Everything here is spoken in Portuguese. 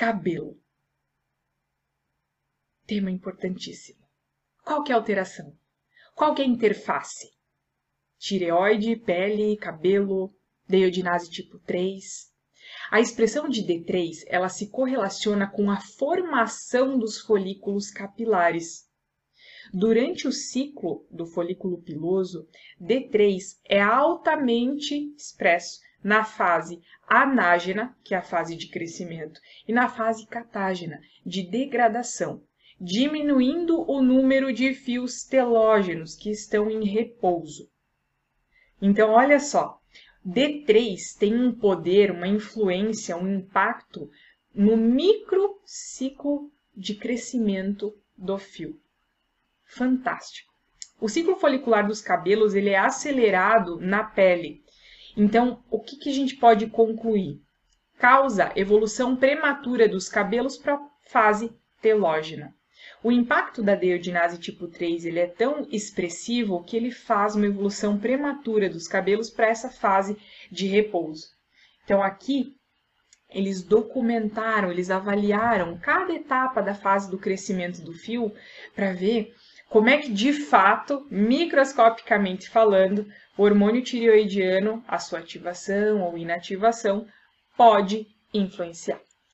Cabelo. Tema importantíssimo. Qual que é a alteração? Qual que é a interface? Tireoide, pele, cabelo, deiodinase tipo 3. A expressão de D3, ela se correlaciona com a formação dos folículos capilares. Durante o ciclo do folículo piloso, D3 é altamente expresso na fase anágena, que é a fase de crescimento, e na fase catágena, de degradação, diminuindo o número de fios telógenos que estão em repouso. Então, olha só, D3 tem um poder, uma influência, um impacto no microciclo de crescimento do fio. Fantástico. O ciclo folicular dos cabelos ele é acelerado na pele. Então, o que, que a gente pode concluir? Causa evolução prematura dos cabelos para a fase telógena. O impacto da deiodinase tipo 3 ele é tão expressivo que ele faz uma evolução prematura dos cabelos para essa fase de repouso. Então, aqui, eles documentaram, eles avaliaram cada etapa da fase do crescimento do fio para ver como é que, de fato, microscopicamente falando, o hormônio tireoidiano, a sua ativação ou inativação, pode influenciar.